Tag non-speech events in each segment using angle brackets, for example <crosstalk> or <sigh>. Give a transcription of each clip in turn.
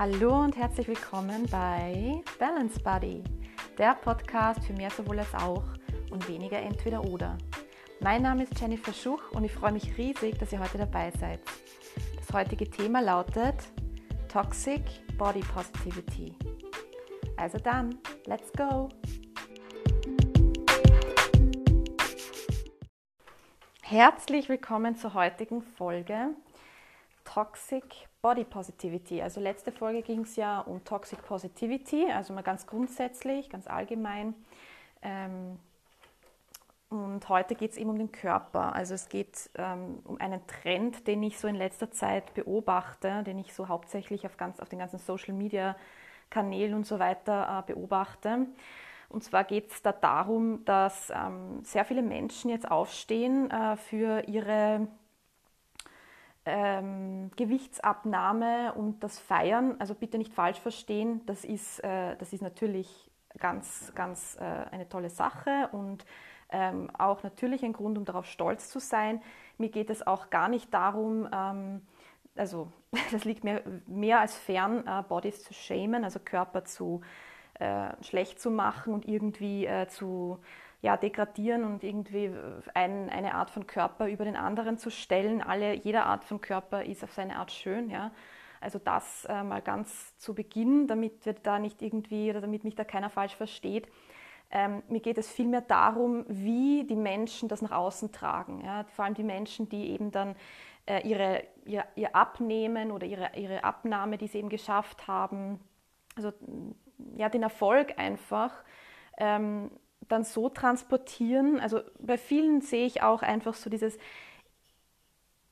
Hallo und herzlich willkommen bei Balance Buddy, der Podcast für mehr sowohl als auch und weniger entweder oder. Mein Name ist Jennifer Schuch und ich freue mich riesig, dass ihr heute dabei seid. Das heutige Thema lautet Toxic Body Positivity. Also dann, let's go! Herzlich willkommen zur heutigen Folge Toxic Body Positivity. Also letzte Folge ging es ja um Toxic Positivity, also mal ganz grundsätzlich, ganz allgemein. Ähm, und heute geht es eben um den Körper. Also es geht ähm, um einen Trend, den ich so in letzter Zeit beobachte, den ich so hauptsächlich auf, ganz, auf den ganzen Social Media Kanälen und so weiter äh, beobachte. Und zwar geht es da darum, dass ähm, sehr viele Menschen jetzt aufstehen äh, für ihre ähm, Gewichtsabnahme und das Feiern, also bitte nicht falsch verstehen, das ist, äh, das ist natürlich ganz, ganz äh, eine tolle Sache und ähm, auch natürlich ein Grund, um darauf stolz zu sein. Mir geht es auch gar nicht darum, ähm, also <laughs> das liegt mir mehr als fern, äh, Bodies zu shamen, also Körper zu äh, schlecht zu machen und irgendwie äh, zu ja, degradieren und irgendwie äh, ein, eine Art von Körper über den anderen zu stellen. Alle, jede Art von Körper ist auf seine Art schön. Ja. Also das äh, mal ganz zu Beginn, damit wir da nicht irgendwie oder damit mich da keiner falsch versteht. Ähm, mir geht es vielmehr darum, wie die Menschen das nach außen tragen. Ja. Vor allem die Menschen, die eben dann äh, ihre, ihr, ihr Abnehmen oder ihre, ihre Abnahme, die sie eben geschafft haben, also ja, den Erfolg einfach ähm, dann so transportieren. Also bei vielen sehe ich auch einfach so dieses,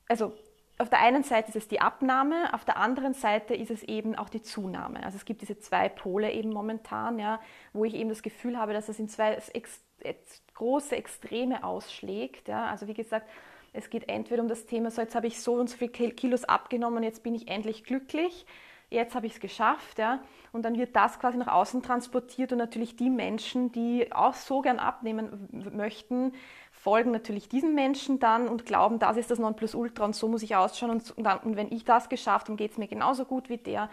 also auf der einen Seite ist es die Abnahme, auf der anderen Seite ist es eben auch die Zunahme. Also es gibt diese zwei Pole eben momentan, ja, wo ich eben das Gefühl habe, dass es in zwei ex, ex, große Extreme ausschlägt. Ja. Also wie gesagt, es geht entweder um das Thema, so jetzt habe ich so und so viele Kilos abgenommen, jetzt bin ich endlich glücklich jetzt habe ich es geschafft, ja. Und dann wird das quasi nach außen transportiert und natürlich die Menschen, die auch so gern abnehmen möchten, folgen natürlich diesen Menschen dann und glauben, das ist das Nonplusultra und so muss ich ausschauen und, und, dann, und wenn ich das geschafft habe, geht es mir genauso gut wie der.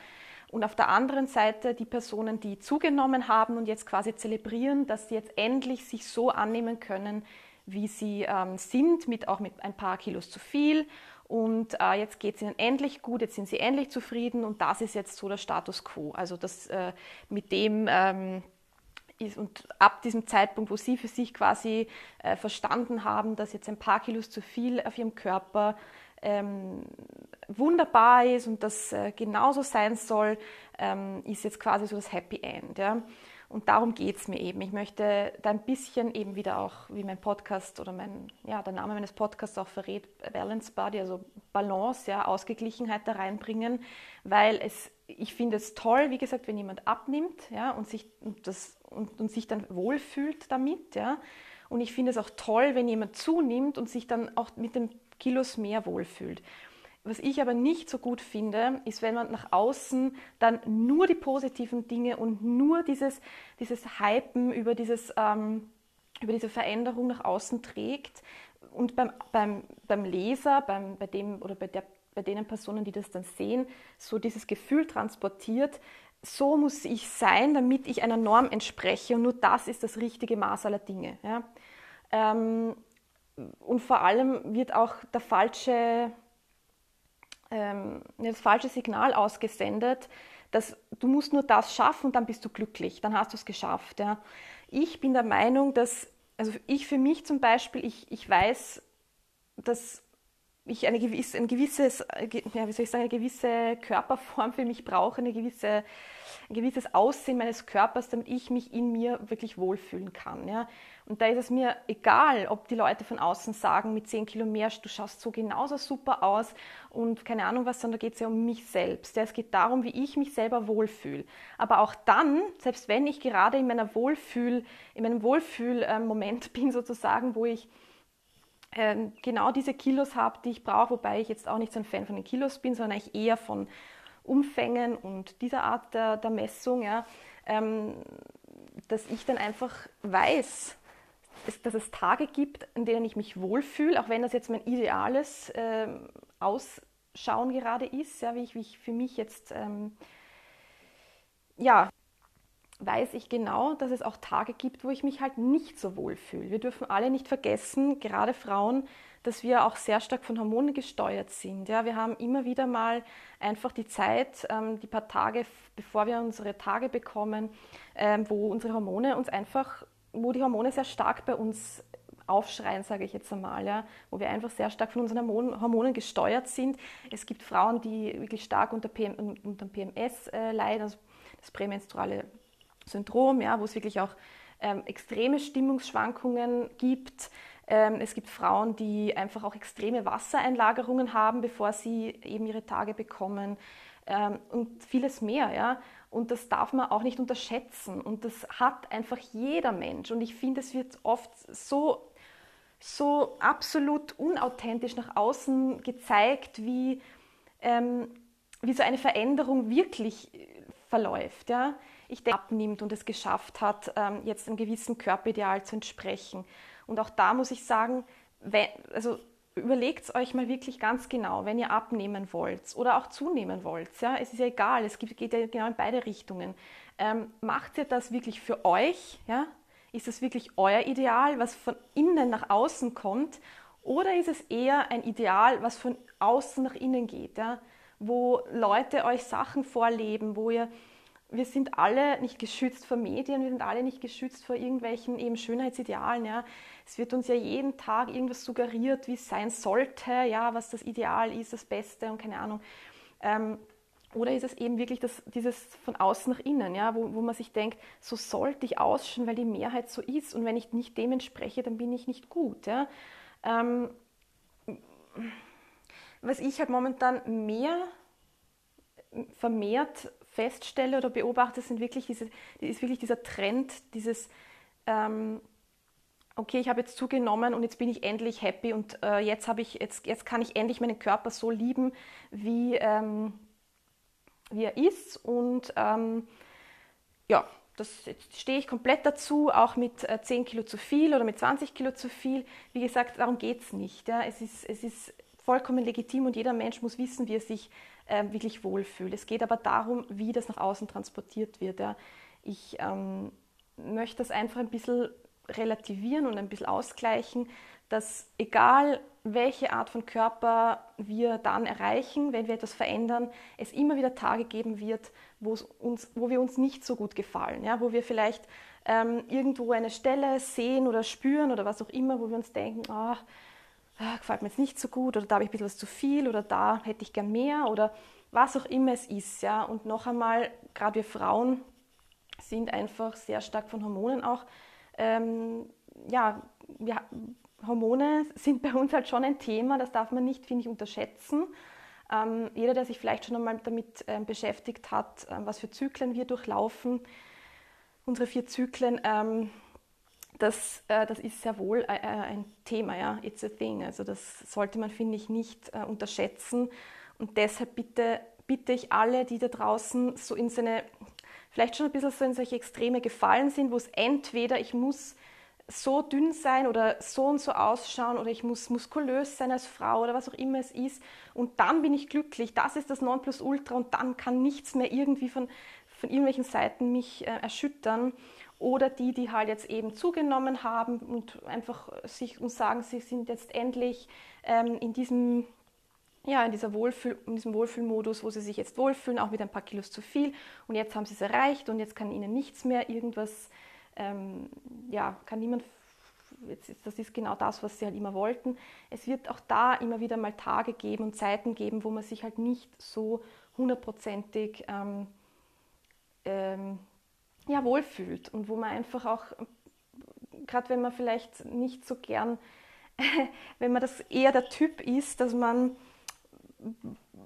Und auf der anderen Seite die Personen, die zugenommen haben und jetzt quasi zelebrieren, dass sie jetzt endlich sich so annehmen können, wie sie ähm, sind, mit auch mit ein paar Kilos zu viel und äh, jetzt geht es ihnen endlich gut, jetzt sind sie endlich zufrieden und das ist jetzt so der Status quo. Also das äh, mit dem ähm, ist, und ab diesem Zeitpunkt, wo sie für sich quasi äh, verstanden haben, dass jetzt ein paar Kilos zu viel auf ihrem Körper ähm, wunderbar ist und das äh, genauso sein soll, ähm, ist jetzt quasi so das Happy End. Ja? Und darum geht es mir eben. Ich möchte da ein bisschen eben wieder auch, wie mein Podcast oder mein, ja, der Name meines Podcasts auch verrät, Balance Body, also Balance, ja, Ausgeglichenheit da reinbringen, weil es, ich finde es toll, wie gesagt, wenn jemand abnimmt, ja, und sich, das, und, und sich dann wohlfühlt damit, ja. Und ich finde es auch toll, wenn jemand zunimmt und sich dann auch mit den Kilos mehr wohlfühlt. Was ich aber nicht so gut finde, ist, wenn man nach außen dann nur die positiven Dinge und nur dieses, dieses Hypen über, dieses, ähm, über diese Veränderung nach außen trägt und beim, beim, beim Leser, beim, bei dem oder bei, der, bei denen Personen, die das dann sehen, so dieses Gefühl transportiert, so muss ich sein, damit ich einer Norm entspreche und nur das ist das richtige Maß aller Dinge. Ja? Ähm, und vor allem wird auch der falsche ähm, das falsche Signal ausgesendet, dass du musst nur das schaffen und dann bist du glücklich, dann hast du es geschafft. Ja. Ich bin der Meinung, dass, also ich für mich zum Beispiel, ich, ich weiß, dass ich eine gewisse, ein gewisses, ja, wie soll ich sagen, eine gewisse Körperform für mich brauche, eine gewisse, ein gewisses Aussehen meines Körpers, damit ich mich in mir wirklich wohlfühlen kann. Ja. Und da ist es mir egal, ob die Leute von außen sagen, mit 10 Kilo mehr, du schaust so genauso super aus und keine Ahnung was, sondern da geht es ja um mich selbst. Ja, es geht darum, wie ich mich selber wohlfühle. Aber auch dann, selbst wenn ich gerade in meiner Wohlfühl, in meinem Wohlfühlmoment <laughs> bin sozusagen, wo ich ähm, genau diese Kilos habe, die ich brauche, wobei ich jetzt auch nicht so ein Fan von den Kilos bin, sondern ich eher von Umfängen und dieser Art der, der Messung, ja, ähm, dass ich dann einfach weiß, dass es Tage gibt, in denen ich mich wohlfühle, auch wenn das jetzt mein ideales ähm, Ausschauen gerade ist, ja, wie, ich, wie ich für mich jetzt ähm, ja, weiß ich genau, dass es auch Tage gibt, wo ich mich halt nicht so wohl fühle. Wir dürfen alle nicht vergessen, gerade Frauen, dass wir auch sehr stark von Hormonen gesteuert sind. Ja, wir haben immer wieder mal einfach die Zeit, ähm, die paar Tage, bevor wir unsere Tage bekommen, ähm, wo unsere Hormone uns einfach, wo die Hormone sehr stark bei uns aufschreien, sage ich jetzt einmal, ja, wo wir einfach sehr stark von unseren Hormonen gesteuert sind. Es gibt Frauen, die wirklich stark unter, PM, unter PMS äh, leiden, also das prämenstruale Syndrom, ja, wo es wirklich auch ähm, extreme Stimmungsschwankungen gibt. Ähm, es gibt Frauen, die einfach auch extreme Wassereinlagerungen haben, bevor sie eben ihre Tage bekommen ähm, und vieles mehr. Ja. Und das darf man auch nicht unterschätzen. Und das hat einfach jeder Mensch. Und ich finde, es wird oft so so absolut unauthentisch nach außen gezeigt, wie, ähm, wie so eine Veränderung wirklich äh, verläuft. Ja? Ich denke, abnimmt und es geschafft hat, ähm, jetzt einem gewissen Körperideal zu entsprechen. Und auch da muss ich sagen, wenn, also überlegt euch mal wirklich ganz genau, wenn ihr abnehmen wollt oder auch zunehmen wollt. Ja? Es ist ja egal, es geht ja genau in beide Richtungen. Ähm, macht ihr das wirklich für euch? Ja? Ist es wirklich euer Ideal, was von innen nach außen kommt? Oder ist es eher ein Ideal, was von außen nach innen geht? Ja? Wo Leute euch Sachen vorleben, wo ihr wir sind alle nicht geschützt vor Medien, wir sind alle nicht geschützt vor irgendwelchen eben Schönheitsidealen. Ja. Es wird uns ja jeden Tag irgendwas suggeriert, wie es sein sollte, ja, was das Ideal ist, das Beste und keine Ahnung. Ähm, oder ist es eben wirklich das, dieses von außen nach innen, ja, wo, wo man sich denkt, so sollte ich ausschauen, weil die Mehrheit so ist und wenn ich nicht dem entspreche, dann bin ich nicht gut. Ja. Ähm, was ich halt momentan mehr vermehrt feststelle oder beobachte, sind wirklich diese, ist wirklich dieser Trend, dieses ähm, okay, ich habe jetzt zugenommen und jetzt bin ich endlich happy und äh, jetzt, ich, jetzt, jetzt kann ich endlich meinen Körper so lieben, wie, ähm, wie er ist. Und ähm, ja, das stehe ich komplett dazu, auch mit äh, 10 Kilo zu viel oder mit 20 Kilo zu viel. Wie gesagt, darum geht es nicht. Ja. Es, ist, es ist vollkommen legitim und jeder Mensch muss wissen, wie er sich äh, wirklich wohlfühlt. Es geht aber darum, wie das nach außen transportiert wird. Ja. Ich ähm, möchte das einfach ein bisschen relativieren und ein bisschen ausgleichen, dass egal welche Art von Körper wir dann erreichen, wenn wir etwas verändern, es immer wieder Tage geben wird, uns, wo wir uns nicht so gut gefallen, ja, wo wir vielleicht ähm, irgendwo eine Stelle sehen oder spüren oder was auch immer, wo wir uns denken, oh, ah, gefällt mir jetzt nicht so gut oder da habe ich ein bisschen was zu viel oder da hätte ich gern mehr oder was auch immer es ist. Ja. Und noch einmal, gerade wir Frauen sind einfach sehr stark von Hormonen auch ähm, ja, wir, Hormone sind bei uns halt schon ein Thema, das darf man nicht, finde ich, unterschätzen. Ähm, jeder, der sich vielleicht schon einmal damit ähm, beschäftigt hat, ähm, was für Zyklen wir durchlaufen, unsere vier Zyklen, ähm, das, äh, das ist sehr wohl äh, äh, ein Thema, ja, it's a thing. Also das sollte man, finde ich, nicht äh, unterschätzen. Und deshalb bitte, bitte ich alle, die da draußen so in seine, vielleicht schon ein bisschen so in solche Extreme gefallen sind, wo es entweder ich muss so dünn sein oder so und so ausschauen oder ich muss muskulös sein als Frau oder was auch immer es ist und dann bin ich glücklich. Das ist das Nonplusultra und dann kann nichts mehr irgendwie von, von irgendwelchen Seiten mich äh, erschüttern. Oder die, die halt jetzt eben zugenommen haben und einfach sich und sagen, sie sind jetzt endlich ähm, in diesem ja, in, dieser Wohlfühl, in diesem Wohlfühlmodus, wo sie sich jetzt wohlfühlen, auch mit ein paar Kilos zu viel. Und jetzt haben sie es erreicht und jetzt kann ihnen nichts mehr irgendwas ähm, ja, kann niemand, jetzt, das ist genau das, was sie halt immer wollten. Es wird auch da immer wieder mal Tage geben und Zeiten geben, wo man sich halt nicht so hundertprozentig ähm, ähm, ja, wohlfühlt und wo man einfach auch, gerade wenn man vielleicht nicht so gern, <laughs> wenn man das eher der Typ ist, dass man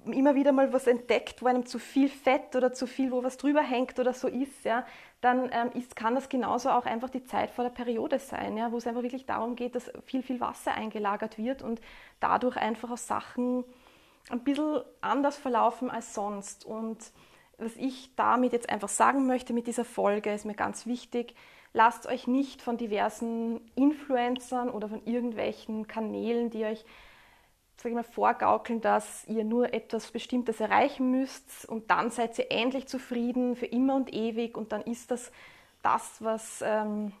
immer wieder mal was entdeckt, wo einem zu viel Fett oder zu viel, wo was drüber hängt oder so ist, ja, dann ähm, ist, kann das genauso auch einfach die Zeit vor der Periode sein, ja, wo es einfach wirklich darum geht, dass viel, viel Wasser eingelagert wird und dadurch einfach auch Sachen ein bisschen anders verlaufen als sonst. Und was ich damit jetzt einfach sagen möchte mit dieser Folge, ist mir ganz wichtig, lasst euch nicht von diversen Influencern oder von irgendwelchen Kanälen, die euch sag ich mal, vorgaukeln, dass ihr nur etwas Bestimmtes erreichen müsst und dann seid ihr endlich zufrieden für immer und ewig und dann ist das das, was, ähm,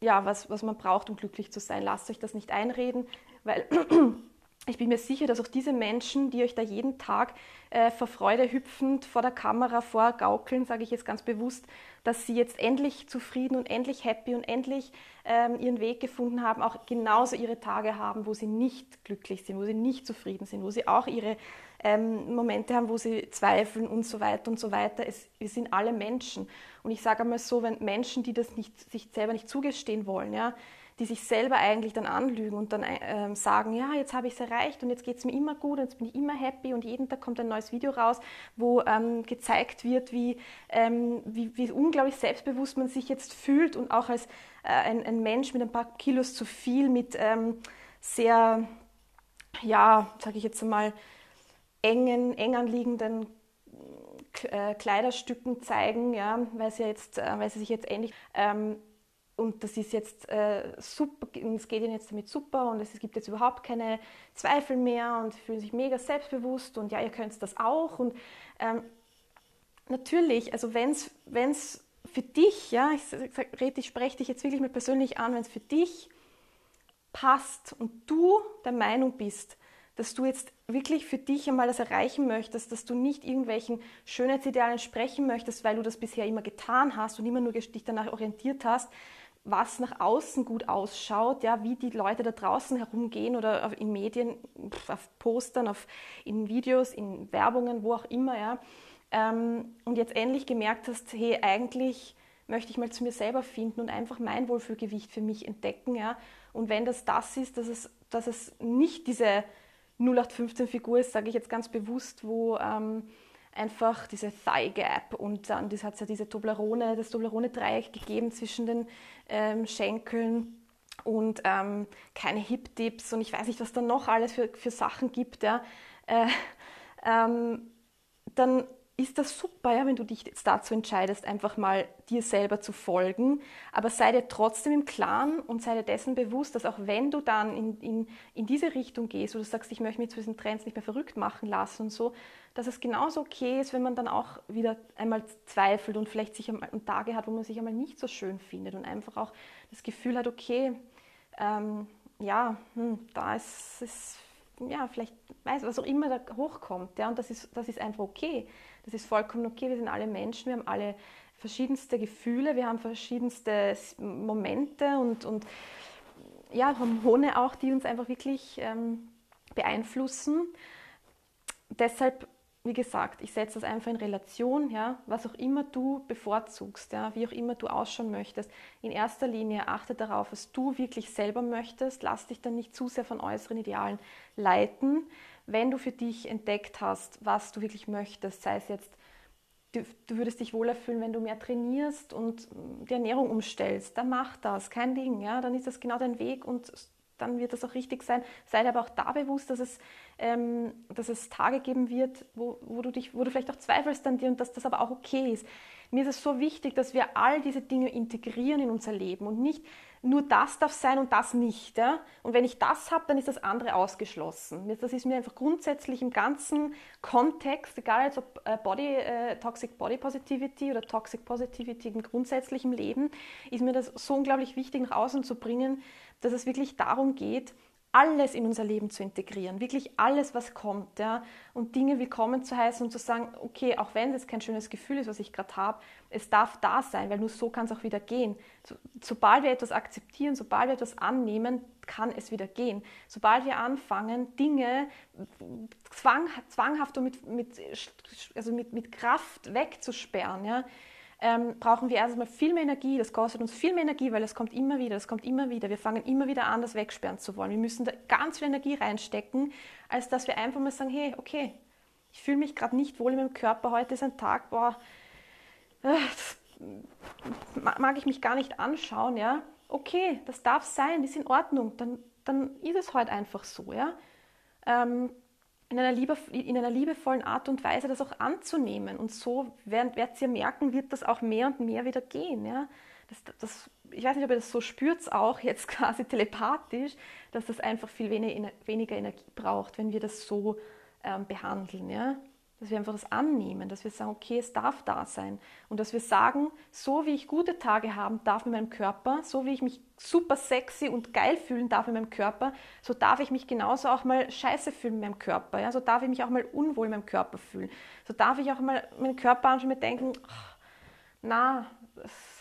ja, was, was man braucht, um glücklich zu sein. Lasst euch das nicht einreden, weil ich bin mir sicher, dass auch diese Menschen, die euch da jeden Tag äh, vor Freude hüpfend vor der Kamera vorgaukeln, sage ich jetzt ganz bewusst, dass sie jetzt endlich zufrieden und endlich happy und endlich ähm, ihren Weg gefunden haben, auch genauso ihre Tage haben, wo sie nicht glücklich sind, wo sie nicht zufrieden sind, wo sie auch ihre ähm, Momente haben, wo sie zweifeln und so weiter und so weiter. Es, wir sind alle Menschen. Und ich sage einmal so, wenn Menschen, die das nicht, sich selber nicht zugestehen wollen, ja, die sich selber eigentlich dann anlügen und dann äh, sagen, ja, jetzt habe ich es erreicht und jetzt geht es mir immer gut und jetzt bin ich immer happy und jeden Tag kommt ein neues Video raus, wo ähm, gezeigt wird, wie, ähm, wie, wie, unglaublich selbstbewusst man sich jetzt fühlt und auch als äh, ein, ein, Mensch mit ein paar Kilos zu viel, mit ähm, sehr, ja, sage ich jetzt einmal, engen, eng anliegenden äh, Kleiderstücken zeigen, ja, weil sie, jetzt, äh, weil sie sich jetzt ähnlich ähm, und das ist jetzt äh, super, es geht ihnen jetzt damit super und es gibt jetzt überhaupt keine Zweifel mehr und fühlen sich mega selbstbewusst und ja, ihr könnt das auch. Und ähm, natürlich, also wenn es für dich, ja, ich, ich, ich spreche dich jetzt wirklich mal persönlich an, wenn es für dich passt und du der Meinung bist, dass du jetzt wirklich für dich einmal das erreichen möchtest, dass du nicht irgendwelchen Schönheitsidealen sprechen möchtest, weil du das bisher immer getan hast und immer nur dich danach orientiert hast, was nach außen gut ausschaut, ja, wie die Leute da draußen herumgehen oder in Medien, auf Postern, auf, in Videos, in Werbungen, wo auch immer, ja, ähm, und jetzt endlich gemerkt hast, hey, eigentlich möchte ich mal zu mir selber finden und einfach mein Wohlfühlgewicht für mich entdecken, ja, und wenn das das ist, dass es, dass es nicht diese 0815-Figur ist, sage ich jetzt ganz bewusst, wo ähm, einfach diese Thigh Gap und dann das hat es ja diese Toblerone, das Toblerone-Dreieck gegeben zwischen den ähm, Schenkeln und ähm, keine Hip-Dips und ich weiß nicht, was da noch alles für, für Sachen gibt, ja, äh, ähm, dann ist das super, ja, wenn du dich jetzt dazu entscheidest, einfach mal dir selber zu folgen. Aber sei dir trotzdem im Klaren und sei dir dessen bewusst, dass auch wenn du dann in, in, in diese Richtung gehst, wo du sagst, ich möchte mich zu diesen Trends nicht mehr verrückt machen lassen und so, dass es genauso okay ist, wenn man dann auch wieder einmal zweifelt und vielleicht sich einmal Tage hat, wo man sich einmal nicht so schön findet und einfach auch das Gefühl hat, okay, ähm, ja, hm, da ist es, ja, vielleicht weiß, was auch immer da hochkommt, ja, und das ist, das ist einfach okay. Das ist vollkommen okay, wir sind alle Menschen, wir haben alle verschiedenste Gefühle, wir haben verschiedenste Momente und, und ja, Hormone auch, die uns einfach wirklich ähm, beeinflussen. Deshalb wie gesagt, ich setze das einfach in Relation, ja, was auch immer du bevorzugst, ja, wie auch immer du ausschauen möchtest. In erster Linie achte darauf, was du wirklich selber möchtest. Lass dich dann nicht zu sehr von äußeren Idealen leiten. Wenn du für dich entdeckt hast, was du wirklich möchtest, sei es jetzt, du, du würdest dich wohler fühlen, wenn du mehr trainierst und die Ernährung umstellst, dann mach das, kein Ding, ja, dann ist das genau dein Weg und dann wird das auch richtig sein. Sei dir aber auch da bewusst, dass es, ähm, dass es Tage geben wird, wo, wo, du dich, wo du vielleicht auch zweifelst an dir und dass das aber auch okay ist. Mir ist es so wichtig, dass wir all diese Dinge integrieren in unser Leben und nicht nur das darf sein und das nicht. Ja? Und wenn ich das habe, dann ist das andere ausgeschlossen. Das ist mir einfach grundsätzlich im ganzen Kontext, egal jetzt ob äh, Body, äh, Toxic Body Positivity oder Toxic Positivity im grundsätzlichen Leben, ist mir das so unglaublich wichtig nach außen zu bringen, dass es wirklich darum geht, alles in unser Leben zu integrieren, wirklich alles, was kommt, ja, und Dinge willkommen zu heißen und zu sagen, okay, auch wenn es kein schönes Gefühl ist, was ich gerade habe, es darf da sein, weil nur so kann es auch wieder gehen. So, sobald wir etwas akzeptieren, sobald wir etwas annehmen, kann es wieder gehen. Sobald wir anfangen, Dinge zwang, zwanghaft und mit, mit, also mit, mit Kraft wegzusperren, ja, ähm, brauchen wir erstmal viel mehr Energie. Das kostet uns viel mehr Energie, weil es kommt immer wieder, es kommt immer wieder. Wir fangen immer wieder an, das wegsperren zu wollen. Wir müssen da ganz viel Energie reinstecken, als dass wir einfach mal sagen, hey, okay, ich fühle mich gerade nicht wohl in meinem Körper, heute ist ein Tag, boah, äh, mag ich mich gar nicht anschauen, ja. Okay, das darf sein, ist in Ordnung, dann, dann ist es heute einfach so, ja. Ähm, in einer, liebe, in einer liebevollen Art und Weise das auch anzunehmen. Und so werdet, werdet ihr merken, wird das auch mehr und mehr wieder gehen. Ja? Das, das ich weiß nicht, ob ihr das so spürt, auch jetzt <laughs> quasi telepathisch, dass das einfach viel weniger Energie braucht, wenn wir das so ähm, behandeln. Ja? Dass wir einfach das annehmen, dass wir sagen, okay, es darf da sein. Und dass wir sagen, so wie ich gute Tage haben darf in meinem Körper, so wie ich mich super sexy und geil fühlen darf in meinem Körper, so darf ich mich genauso auch mal scheiße fühlen in meinem Körper. Ja? So darf ich mich auch mal unwohl in meinem Körper fühlen. So darf ich auch mal meinen Körper anschauen und denken, na,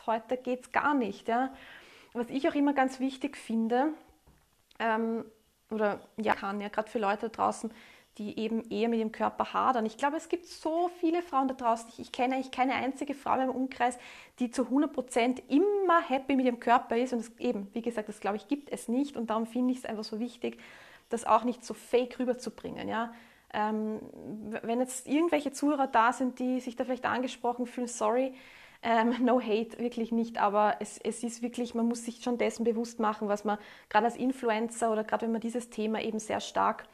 heute geht es gar nicht. Ja? Was ich auch immer ganz wichtig finde, ähm, oder ja, kann ja gerade für Leute draußen, die eben eher mit dem Körper hadern. Ich glaube, es gibt so viele Frauen da draußen. Ich, ich kenne eigentlich keine einzige Frau in meinem Umkreis, die zu 100 Prozent immer happy mit dem Körper ist. Und das, eben, wie gesagt, das glaube ich, gibt es nicht. Und darum finde ich es einfach so wichtig, das auch nicht so fake rüberzubringen. Ja? Ähm, wenn jetzt irgendwelche Zuhörer da sind, die sich da vielleicht angesprochen fühlen, sorry, ähm, no hate, wirklich nicht, aber es, es ist wirklich, man muss sich schon dessen bewusst machen, was man gerade als Influencer oder gerade wenn man dieses Thema eben sehr stark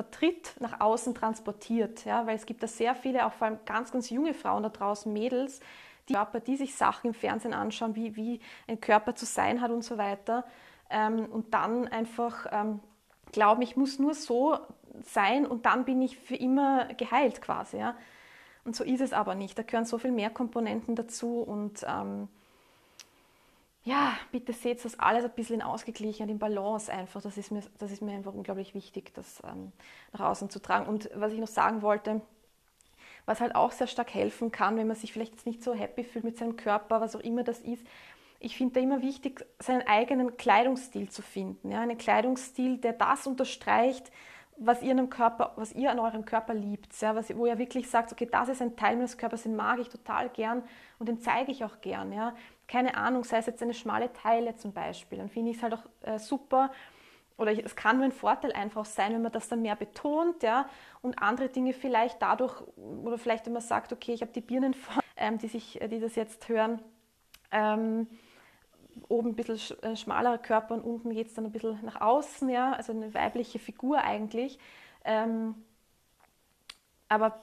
vertritt, nach außen transportiert. Ja? Weil es gibt da sehr viele, auch vor allem ganz, ganz junge Frauen da draußen, Mädels, die Körper, die sich Sachen im Fernsehen anschauen, wie, wie ein Körper zu sein hat und so weiter. Ähm, und dann einfach ähm, glauben, ich muss nur so sein und dann bin ich für immer geheilt quasi. Ja? Und so ist es aber nicht. Da gehören so viel mehr Komponenten dazu und ähm, ja, bitte seht das alles ein bisschen Ausgeglichen in Balance einfach. Das ist mir, das ist mir einfach unglaublich wichtig, das ähm, nach außen zu tragen. Und was ich noch sagen wollte, was halt auch sehr stark helfen kann, wenn man sich vielleicht jetzt nicht so happy fühlt mit seinem Körper, was auch immer das ist, ich finde da immer wichtig, seinen eigenen Kleidungsstil zu finden. Ja? Einen Kleidungsstil, der das unterstreicht, was ihr, Körper, was ihr an eurem Körper liebt, ja? was, wo ihr wirklich sagt, okay, das ist ein Teil meines Körpers, den mag ich total gern und den zeige ich auch gern. Ja? Keine Ahnung, sei es jetzt eine schmale Teile zum Beispiel, dann finde ich es halt auch äh, super. Oder es kann nur ein Vorteil einfach sein, wenn man das dann mehr betont, ja, und andere Dinge vielleicht dadurch, oder vielleicht wenn man sagt, okay, ich habe die Birnen vor, ähm, die, sich, äh, die das jetzt hören, ähm, oben ein bisschen sch äh, schmalerer Körper und unten geht es dann ein bisschen nach außen, ja, also eine weibliche Figur eigentlich. Ähm, aber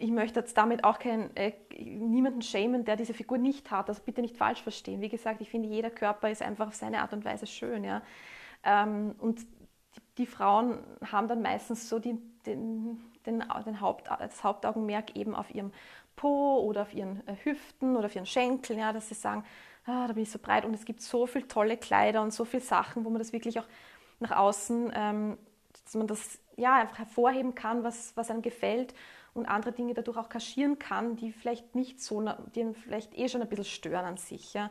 ich möchte jetzt damit auch keinen, äh, niemanden schämen, der diese Figur nicht hat. Also bitte nicht falsch verstehen. Wie gesagt, ich finde, jeder Körper ist einfach auf seine Art und Weise schön. Ja? Ähm, und die, die, Frauen haben dann meistens so die, den, den, den Haupt, das Hauptaugenmerk eben auf ihrem Po oder auf ihren äh, Hüften oder auf ihren Schenkeln, ja, dass sie sagen, ah, da bin ich so breit. Und es gibt so viele tolle Kleider und so viele Sachen, wo man das wirklich auch nach außen, ähm, dass man das ja einfach hervorheben kann, was, was einem gefällt und andere Dinge dadurch auch kaschieren kann, die vielleicht nicht so, die vielleicht eh schon ein bisschen stören an sich. Ja.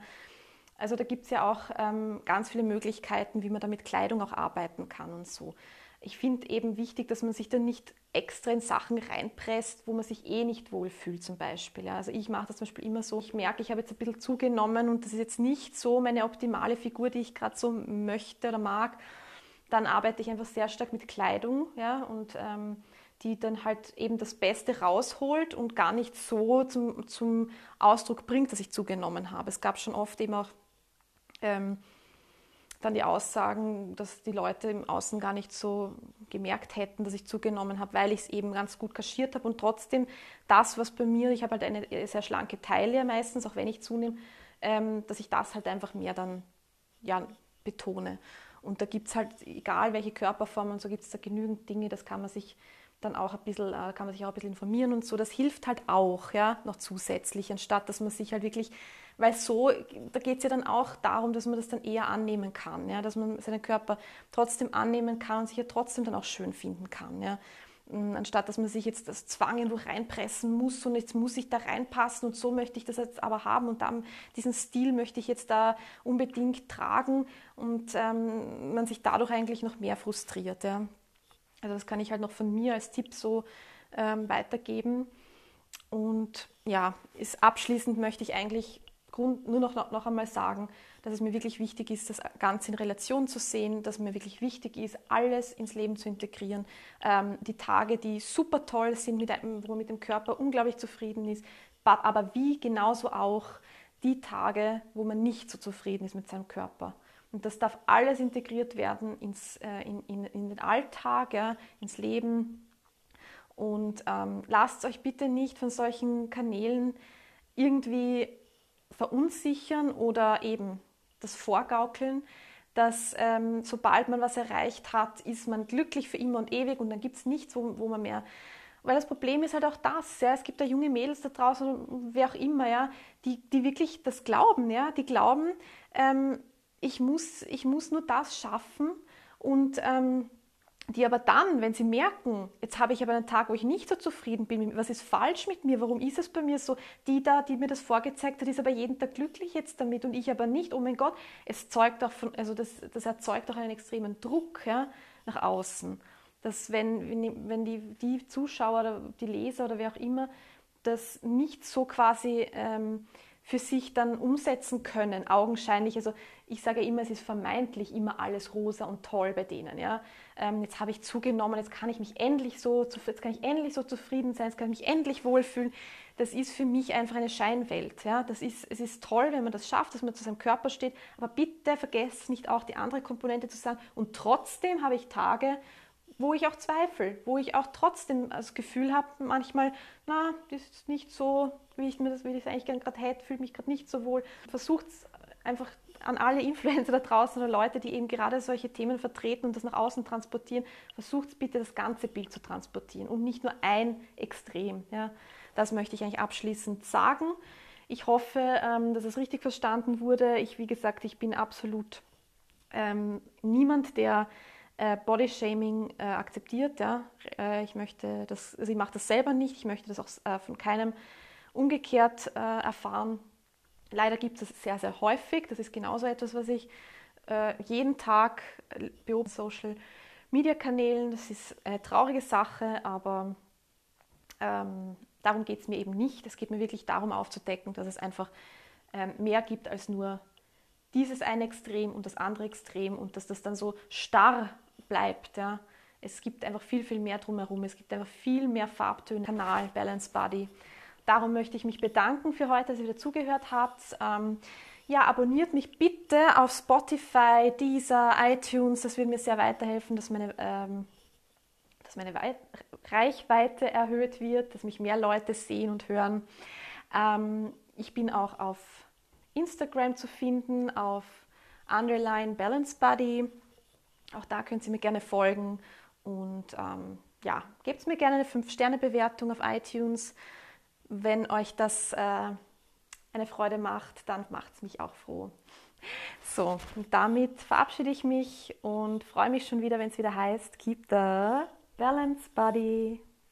Also da gibt es ja auch ähm, ganz viele Möglichkeiten, wie man da mit Kleidung auch arbeiten kann und so. Ich finde eben wichtig, dass man sich dann nicht extra in Sachen reinpresst, wo man sich eh nicht wohlfühlt zum Beispiel. Ja. Also ich mache das zum Beispiel immer so, ich merke, ich habe jetzt ein bisschen zugenommen und das ist jetzt nicht so meine optimale Figur, die ich gerade so möchte oder mag. Dann arbeite ich einfach sehr stark mit Kleidung ja, und ähm, die dann halt eben das Beste rausholt und gar nicht so zum, zum Ausdruck bringt, dass ich zugenommen habe. Es gab schon oft eben auch ähm, dann die Aussagen, dass die Leute im Außen gar nicht so gemerkt hätten, dass ich zugenommen habe, weil ich es eben ganz gut kaschiert habe und trotzdem das, was bei mir, ich habe halt eine sehr schlanke Taille meistens, auch wenn ich zunehme, ähm, dass ich das halt einfach mehr dann ja, betone. Und da gibt es halt, egal welche Körperform und so, gibt es da genügend Dinge, das kann man sich dann auch ein bisschen, äh, kann man sich auch ein bisschen informieren und so. Das hilft halt auch, ja, noch zusätzlich, anstatt dass man sich halt wirklich, weil so, da geht es ja dann auch darum, dass man das dann eher annehmen kann, ja, dass man seinen Körper trotzdem annehmen kann und sich ja trotzdem dann auch schön finden kann, ja. Mm, anstatt dass man sich jetzt das Zwang irgendwo reinpressen muss und jetzt muss ich da reinpassen und so möchte ich das jetzt aber haben und dann diesen Stil möchte ich jetzt da unbedingt tragen und ähm, man sich dadurch eigentlich noch mehr frustriert. Ja. Also das kann ich halt noch von mir als Tipp so ähm, weitergeben. Und ja, ist, abschließend möchte ich eigentlich Grund, nur noch, noch einmal sagen, dass es mir wirklich wichtig ist, das Ganze in Relation zu sehen, dass mir wirklich wichtig ist, alles ins Leben zu integrieren. Ähm, die Tage, die super toll sind, mit einem, wo man mit dem Körper unglaublich zufrieden ist, aber wie genauso auch die Tage, wo man nicht so zufrieden ist mit seinem Körper. Und das darf alles integriert werden ins, äh, in, in, in, den Alltag, ja, ins Leben. Und ähm, lasst euch bitte nicht von solchen Kanälen irgendwie verunsichern oder eben das Vorgaukeln, dass ähm, sobald man was erreicht hat, ist man glücklich für immer und ewig und dann gibt es nichts, wo, wo man mehr weil das Problem ist halt auch das, ja, es gibt da junge Mädels da draußen, wer auch immer, ja, die, die wirklich das glauben, ja, die glauben, ähm, ich, muss, ich muss nur das schaffen und ähm, die aber dann, wenn sie merken, jetzt habe ich aber einen Tag, wo ich nicht so zufrieden bin, was ist falsch mit mir, warum ist es bei mir so, die da, die mir das vorgezeigt hat, ist aber jeden Tag glücklich jetzt damit und ich aber nicht, oh mein Gott, es zeugt auch von, also das, das erzeugt auch einen extremen Druck ja, nach außen, dass wenn, wenn die, die Zuschauer oder die Leser oder wer auch immer das nicht so quasi ähm, für sich dann umsetzen können, augenscheinlich. Also ich sage immer, es ist vermeintlich immer alles rosa und toll bei denen. Ja? Ähm, jetzt habe ich zugenommen, jetzt kann ich mich endlich so, jetzt kann ich endlich so zufrieden sein, jetzt kann ich mich endlich wohlfühlen. Das ist für mich einfach eine Scheinwelt. Ja? Das ist, es ist toll, wenn man das schafft, dass man zu seinem Körper steht, aber bitte vergesst nicht auch die andere Komponente zu sagen. Und trotzdem habe ich Tage, wo ich auch zweifle, wo ich auch trotzdem das Gefühl habe, manchmal, na, das ist nicht so, wie ich mir das, wie ich es eigentlich gerade hätte, fühle mich gerade nicht so wohl. Versucht einfach an alle Influencer da draußen oder Leute, die eben gerade solche Themen vertreten und das nach außen transportieren, versucht bitte das ganze Bild zu transportieren und nicht nur ein Extrem. Ja. Das möchte ich eigentlich abschließend sagen. Ich hoffe, ähm, dass es richtig verstanden wurde. Ich, wie gesagt, ich bin absolut ähm, niemand, der äh, Bodyshaming äh, akzeptiert. Ja? Äh, ich möchte das, sie macht das selber nicht, ich möchte das auch äh, von keinem umgekehrt äh, erfahren. Leider gibt es sehr, sehr häufig. Das ist genauso etwas, was ich jeden Tag beobachte Social Media Kanälen. Das ist eine traurige Sache, aber ähm, darum geht es mir eben nicht. Es geht mir wirklich darum aufzudecken, dass es einfach ähm, mehr gibt als nur dieses eine Extrem und das andere Extrem und dass das dann so starr bleibt. Ja. Es gibt einfach viel, viel mehr drumherum. Es gibt einfach viel mehr Farbtöne. Kanal, Balance Body. Darum möchte ich mich bedanken für heute, dass ihr wieder zugehört habt. Ähm, ja, abonniert mich bitte auf Spotify, Deezer, iTunes. Das würde mir sehr weiterhelfen, dass meine, ähm, dass meine Reichweite erhöht wird, dass mich mehr Leute sehen und hören. Ähm, ich bin auch auf Instagram zu finden, auf Underline Balance Body. Auch da könnt ihr mir gerne folgen und ähm, ja, gebt mir gerne eine 5-Sterne-Bewertung auf iTunes. Wenn euch das äh, eine Freude macht, dann macht es mich auch froh. So, und damit verabschiede ich mich und freue mich schon wieder, wenn es wieder heißt, Keep the Balance Body.